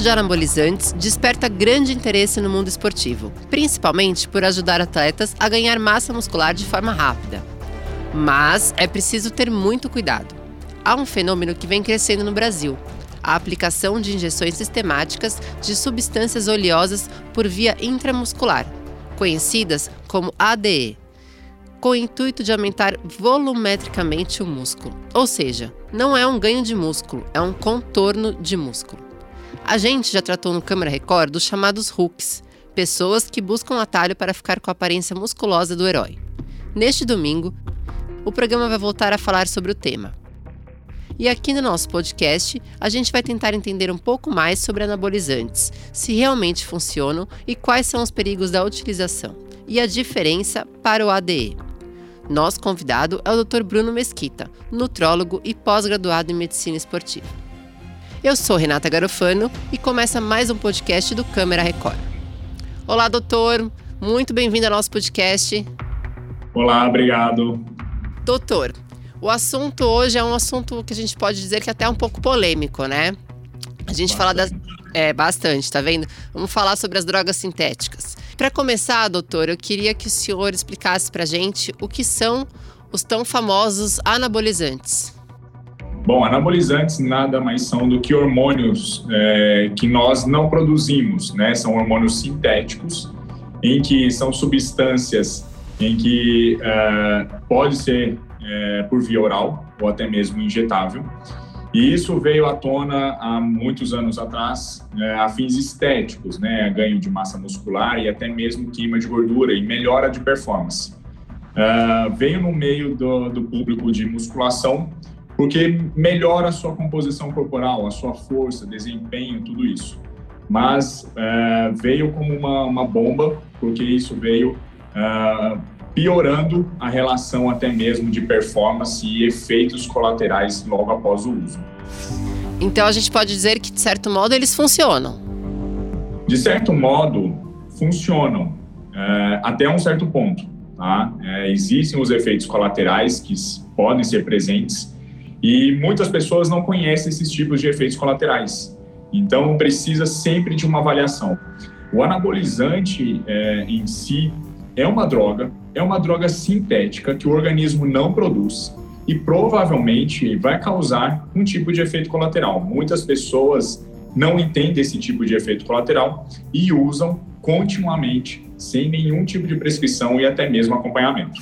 uso de anabolizantes desperta grande interesse no mundo esportivo, principalmente por ajudar atletas a ganhar massa muscular de forma rápida. Mas é preciso ter muito cuidado. Há um fenômeno que vem crescendo no Brasil: a aplicação de injeções sistemáticas de substâncias oleosas por via intramuscular, conhecidas como ADE, com o intuito de aumentar volumetricamente o músculo. Ou seja, não é um ganho de músculo, é um contorno de músculo. A gente já tratou no Câmara Record dos chamados hooks, pessoas que buscam atalho para ficar com a aparência musculosa do herói. Neste domingo, o programa vai voltar a falar sobre o tema. E aqui no nosso podcast, a gente vai tentar entender um pouco mais sobre anabolizantes, se realmente funcionam e quais são os perigos da utilização, e a diferença para o ADE. Nosso convidado é o Dr. Bruno Mesquita, nutrólogo e pós-graduado em medicina esportiva. Eu sou Renata Garofano e começa mais um podcast do Câmara Record. Olá, doutor. Muito bem-vindo ao nosso podcast. Olá, obrigado. Doutor, o assunto hoje é um assunto que a gente pode dizer que é até um pouco polêmico, né? A gente bastante. fala das. É, bastante, tá vendo? Vamos falar sobre as drogas sintéticas. Para começar, doutor, eu queria que o senhor explicasse para gente o que são os tão famosos anabolizantes. Bom, anabolizantes nada mais são do que hormônios é, que nós não produzimos, né? São hormônios sintéticos, em que são substâncias em que é, pode ser é, por via oral ou até mesmo injetável, e isso veio à tona há muitos anos atrás, né, a fins estéticos, né, ganho de massa muscular e até mesmo queima de gordura e melhora de performance. Uh, veio no meio do, do, público de musculação porque melhora a sua composição corporal, a sua força, desempenho, tudo isso. Mas uh, veio como uma, uma, bomba, porque isso veio uh, piorando a relação até mesmo de performance e efeitos colaterais logo após o uso. Então a gente pode dizer que, de certo modo, eles funcionam. De certo modo, funcionam é, até um certo ponto. Tá? É, existem os efeitos colaterais que podem ser presentes e muitas pessoas não conhecem esses tipos de efeitos colaterais. Então, precisa sempre de uma avaliação. O anabolizante é, em si é uma droga, é uma droga sintética que o organismo não produz e provavelmente vai causar um tipo de efeito colateral. Muitas pessoas não entendem esse tipo de efeito colateral e usam continuamente, sem nenhum tipo de prescrição e até mesmo acompanhamento.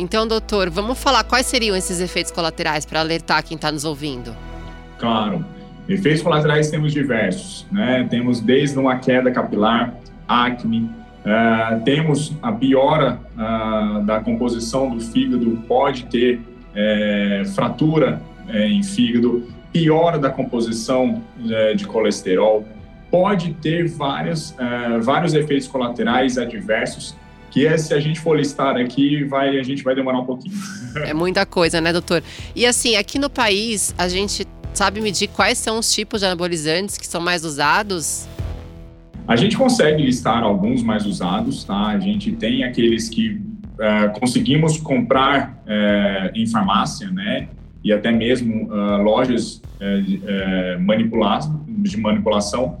Então, doutor, vamos falar quais seriam esses efeitos colaterais para alertar quem está nos ouvindo? Claro. Efeitos colaterais temos diversos, né? Temos desde uma queda capilar, acne, Uh, temos a piora uh, da composição do fígado, pode ter é, fratura é, em fígado, piora da composição é, de colesterol, pode ter vários, vários efeitos colaterais adversos que é, se a gente for listar aqui, vai, a gente vai demorar um pouquinho. É muita coisa, né, doutor? E assim, aqui no país, a gente sabe medir quais são os tipos de anabolizantes que são mais usados? A gente consegue listar alguns mais usados, tá? A gente tem aqueles que uh, conseguimos comprar uh, em farmácia, né? E até mesmo uh, lojas de manipulação.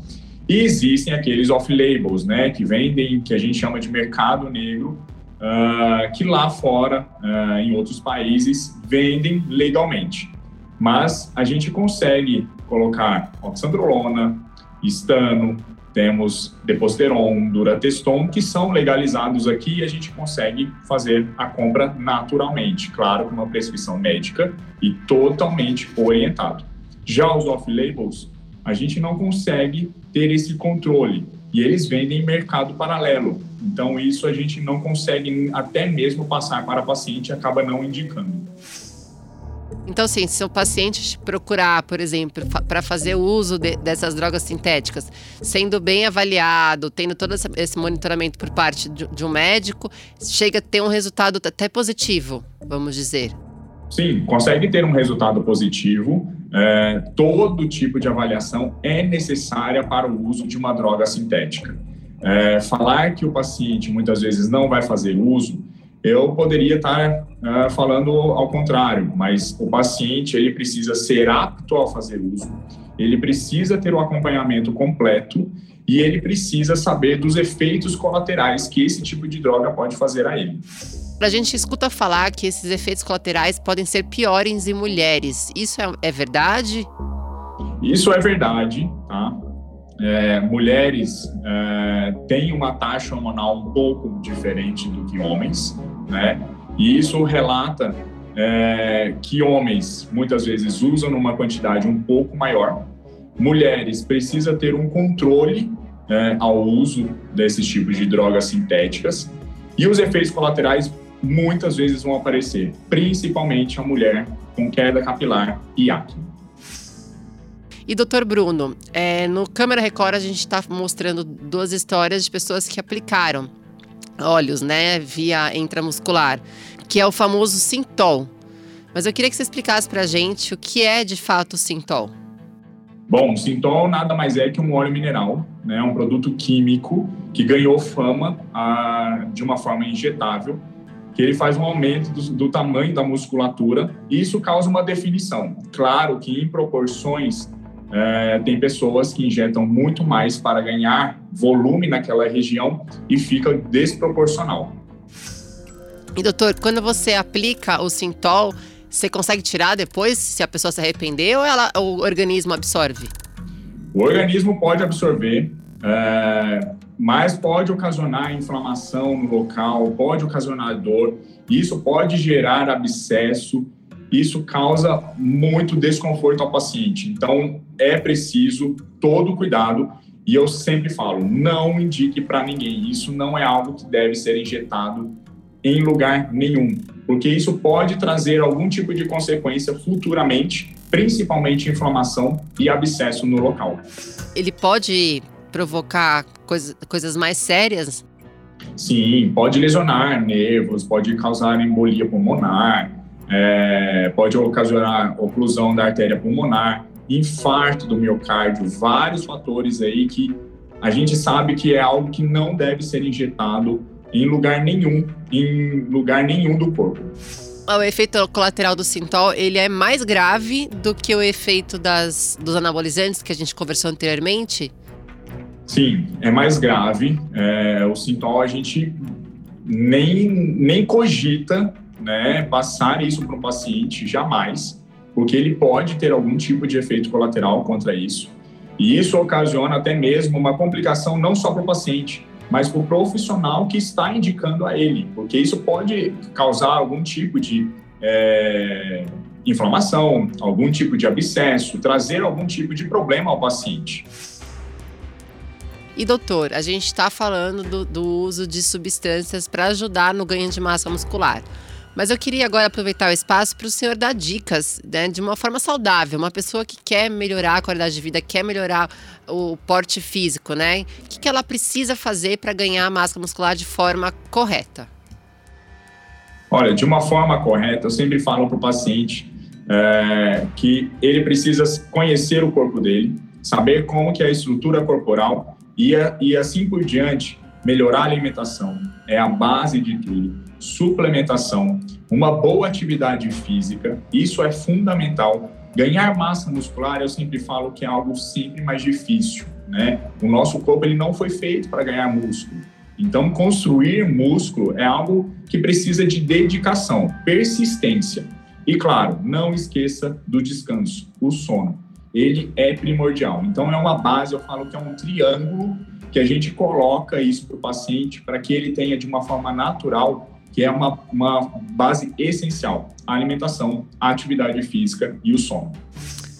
E existem aqueles off-labels, né? Que vendem, que a gente chama de mercado negro, que lá fora, em outros países, vendem legalmente. Mas a gente consegue colocar oxandrolona, estano, temos Deposteron, Durateston, que são legalizados aqui e a gente consegue fazer a compra naturalmente, claro, com uma prescrição médica e totalmente orientado. Já os off-labels, a gente não consegue ter esse controle e eles vendem em mercado paralelo. Então, isso a gente não consegue até mesmo passar para o paciente e acaba não indicando. Então, assim, se o paciente procurar, por exemplo, para fazer o uso de, dessas drogas sintéticas, sendo bem avaliado, tendo todo esse monitoramento por parte de, de um médico, chega a ter um resultado até positivo, vamos dizer. Sim, consegue ter um resultado positivo. É, todo tipo de avaliação é necessária para o uso de uma droga sintética. É, falar que o paciente muitas vezes não vai fazer uso eu poderia estar uh, falando ao contrário, mas o paciente ele precisa ser apto a fazer uso, ele precisa ter o acompanhamento completo e ele precisa saber dos efeitos colaterais que esse tipo de droga pode fazer a ele. A gente escuta falar que esses efeitos colaterais podem ser piores em mulheres. Isso é, é verdade? Isso é verdade, tá? É, mulheres é, têm uma taxa hormonal um pouco diferente do que homens, né? E isso relata é, que homens muitas vezes usam numa quantidade um pouco maior. Mulheres precisam ter um controle é, ao uso desses tipos de drogas sintéticas e os efeitos colaterais muitas vezes vão aparecer, principalmente a mulher com queda capilar e acne. E doutor Bruno, é, no Câmara Record a gente está mostrando duas histórias de pessoas que aplicaram óleos, né, via intramuscular, que é o famoso Sintol. Mas eu queria que você explicasse para a gente o que é de fato o Sintol. Bom, o Sintol nada mais é que um óleo mineral, né, um produto químico que ganhou fama ah, de uma forma injetável que ele faz um aumento do, do, tamanho da musculatura e isso causa uma definição. Claro que em proporções é, tem pessoas que injetam muito mais para ganhar volume naquela região e fica desproporcional. E doutor, quando você aplica o Sintol, você consegue tirar depois se a pessoa se arrepender ou ela, o organismo absorve? O organismo pode absorver, é, mas pode ocasionar inflamação no local, pode ocasionar dor, isso pode gerar abscesso, isso causa muito desconforto ao paciente. Então, é preciso todo cuidado. E eu sempre falo, não indique para ninguém. Isso não é algo que deve ser injetado em lugar nenhum, porque isso pode trazer algum tipo de consequência futuramente, principalmente inflamação e abscesso no local. Ele pode provocar coisa, coisas mais sérias? Sim, pode lesionar nervos, pode causar embolia pulmonar, é, pode ocasionar oclusão da artéria pulmonar, infarto do miocárdio, vários fatores aí que a gente sabe que é algo que não deve ser injetado em lugar nenhum, em lugar nenhum do corpo. O efeito colateral do Sintol, ele é mais grave do que o efeito das, dos anabolizantes que a gente conversou anteriormente? Sim, é mais grave. É, o sintoma a gente nem, nem cogita né, passar isso para o paciente, jamais, porque ele pode ter algum tipo de efeito colateral contra isso. E isso ocasiona até mesmo uma complicação não só para o paciente, mas para o profissional que está indicando a ele, porque isso pode causar algum tipo de é, inflamação, algum tipo de abscesso, trazer algum tipo de problema ao paciente. E doutor, a gente está falando do, do uso de substâncias para ajudar no ganho de massa muscular. Mas eu queria agora aproveitar o espaço para o senhor dar dicas né, de uma forma saudável. Uma pessoa que quer melhorar a qualidade de vida, quer melhorar o porte físico, né? O que, que ela precisa fazer para ganhar massa muscular de forma correta? Olha, de uma forma correta, eu sempre falo para o paciente é, que ele precisa conhecer o corpo dele, saber como que é a estrutura corporal e, e assim por diante, melhorar a alimentação é a base de tudo. Suplementação, uma boa atividade física, isso é fundamental. Ganhar massa muscular, eu sempre falo que é algo sempre mais difícil, né? O nosso corpo ele não foi feito para ganhar músculo. Então, construir músculo é algo que precisa de dedicação, persistência. E claro, não esqueça do descanso, o sono ele é primordial. Então, é uma base, eu falo que é um triângulo que a gente coloca isso para o paciente para que ele tenha de uma forma natural, que é uma, uma base essencial: a alimentação, a atividade física e o sono.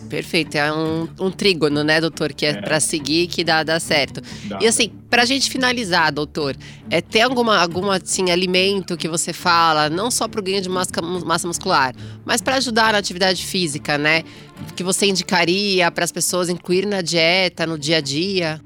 Perfeito, é um, um trígono, né, doutor, que é, é. para seguir que dá, dá certo. Dá, e assim, para a gente finalizar, doutor, é, tem alguma, alguma assim, alimento que você fala, não só para o ganho de massa, massa muscular, mas para ajudar na atividade física, né? Que você indicaria para as pessoas incluir na dieta, no dia a dia?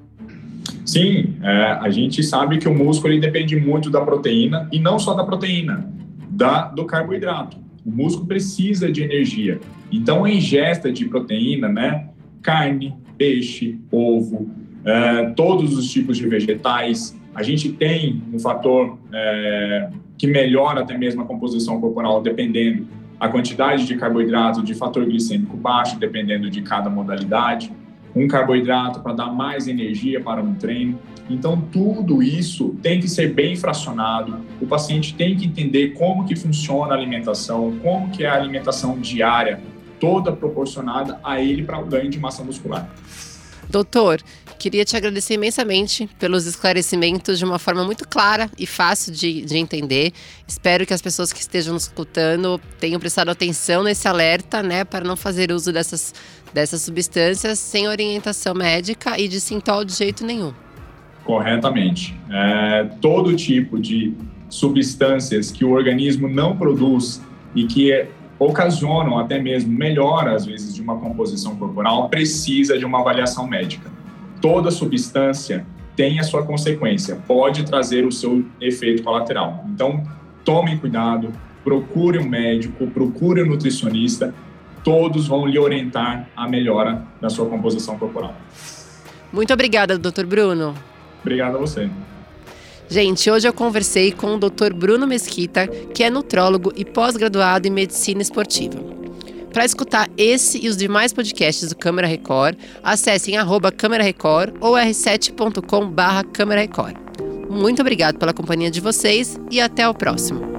Sim, é, a gente sabe que o músculo ele depende muito da proteína e não só da proteína, da, do carboidrato. O músculo precisa de energia. Então, a ingesta de proteína, né? Carne, peixe, ovo, é, todos os tipos de vegetais. A gente tem um fator é, que melhora até mesmo a composição corporal, dependendo a quantidade de carboidrato, de fator glicêmico baixo, dependendo de cada modalidade. Um carboidrato para dar mais energia para um treino. Então, tudo isso tem que ser bem fracionado. O paciente tem que entender como que funciona a alimentação, como que é a alimentação diária, toda proporcionada a ele para o ganho de massa muscular. Doutor, queria te agradecer imensamente pelos esclarecimentos de uma forma muito clara e fácil de, de entender. Espero que as pessoas que estejam nos escutando tenham prestado atenção nesse alerta, né, para não fazer uso dessas, dessas substâncias sem orientação médica e de sintol de jeito nenhum. Corretamente. É, todo tipo de substâncias que o organismo não produz e que ocasionam até mesmo melhora, às vezes, de uma composição corporal, precisa de uma avaliação médica. Toda substância tem a sua consequência, pode trazer o seu efeito colateral. Então, tomem cuidado, procure um médico, procure um nutricionista, todos vão lhe orientar a melhora da sua composição corporal. Muito obrigada, doutor Bruno. Obrigado a você. Gente, hoje eu conversei com o Dr. Bruno Mesquita, que é nutrólogo e pós-graduado em medicina esportiva. Para escutar esse e os demais podcasts do Câmara Record, acessem arroba Câmara Record ou r7.com barra Câmara Record. Muito obrigado pela companhia de vocês e até o próximo.